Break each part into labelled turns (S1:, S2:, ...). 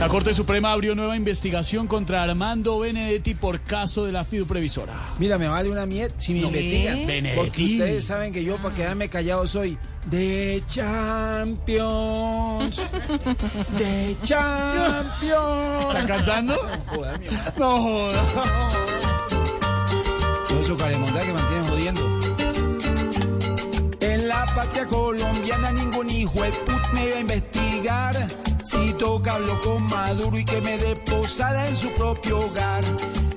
S1: La Corte Suprema abrió nueva investigación contra Armando Benedetti por caso de la FIDU previsora.
S2: Mira, me vale una miet si me investigan.
S1: Benedetti.
S2: Porque ustedes saben que yo, para quedarme callado, soy de Champions. De Champions.
S1: ¿Está cantando?
S2: Mi madre.
S1: No joda.
S2: Todo eso caremonda que mantienen jodiendo. En la patria colombiana ningún hijo de put me va a investigar. Si toca hablo con Maduro y que me dé posada en su propio hogar.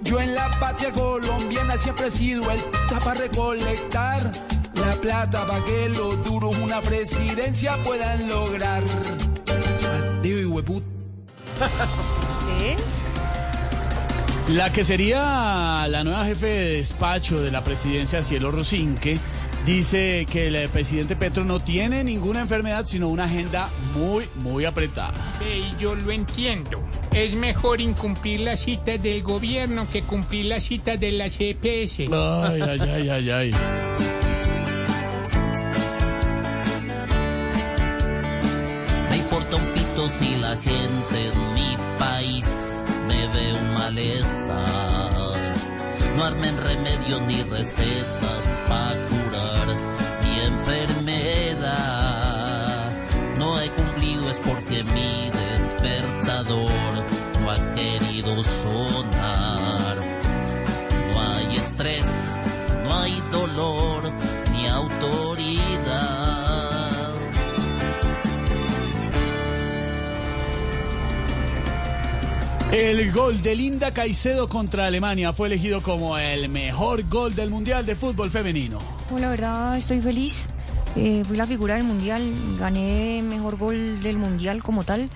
S2: Yo en la patria colombiana siempre he sido el puta para recolectar la plata para que los duros una presidencia puedan lograr.
S1: La que sería la nueva jefe de despacho de la presidencia, Cielo Rosinque, dice que el presidente Petro no tiene ninguna enfermedad, sino una agenda muy, muy apretada.
S3: Ve, yo lo entiendo. Es mejor incumplir las citas del gobierno que cumplir las citas de la CPS.
S1: Ay, ay, ay, ay, ay.
S4: Me importa un pito si la gente en mi país me ve un malestar. No armen remedios ni recetas para despertador no ha querido sonar. No hay estrés, no hay dolor ni autoridad.
S1: El gol de Linda Caicedo contra Alemania fue elegido como el mejor gol del Mundial de Fútbol Femenino.
S5: Pues la verdad estoy feliz. Eh, fui la figura del mundial, gané mejor gol del mundial como tal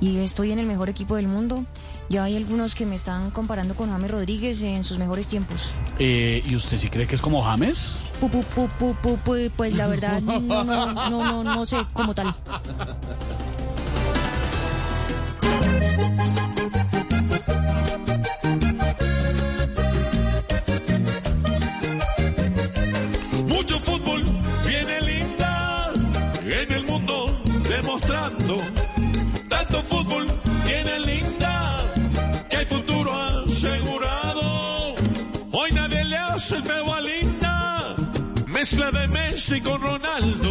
S5: y estoy en el mejor equipo del mundo. Ya hay algunos que me están comparando con James Rodríguez en sus mejores tiempos.
S1: Eh, ¿Y usted sí cree que es como James?
S5: Pu, pu, pu, pu, pu, pu, pues la verdad no, no, no, no, no sé como tal.
S6: Mucho fútbol viene linda en el mundo demostrando. Fútbol tiene linda que hay futuro asegurado. Hoy nadie le hace el feo a linda. Mezcla de Messi con Ronaldo.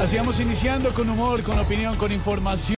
S1: Así vamos iniciando con humor, con opinión, con información.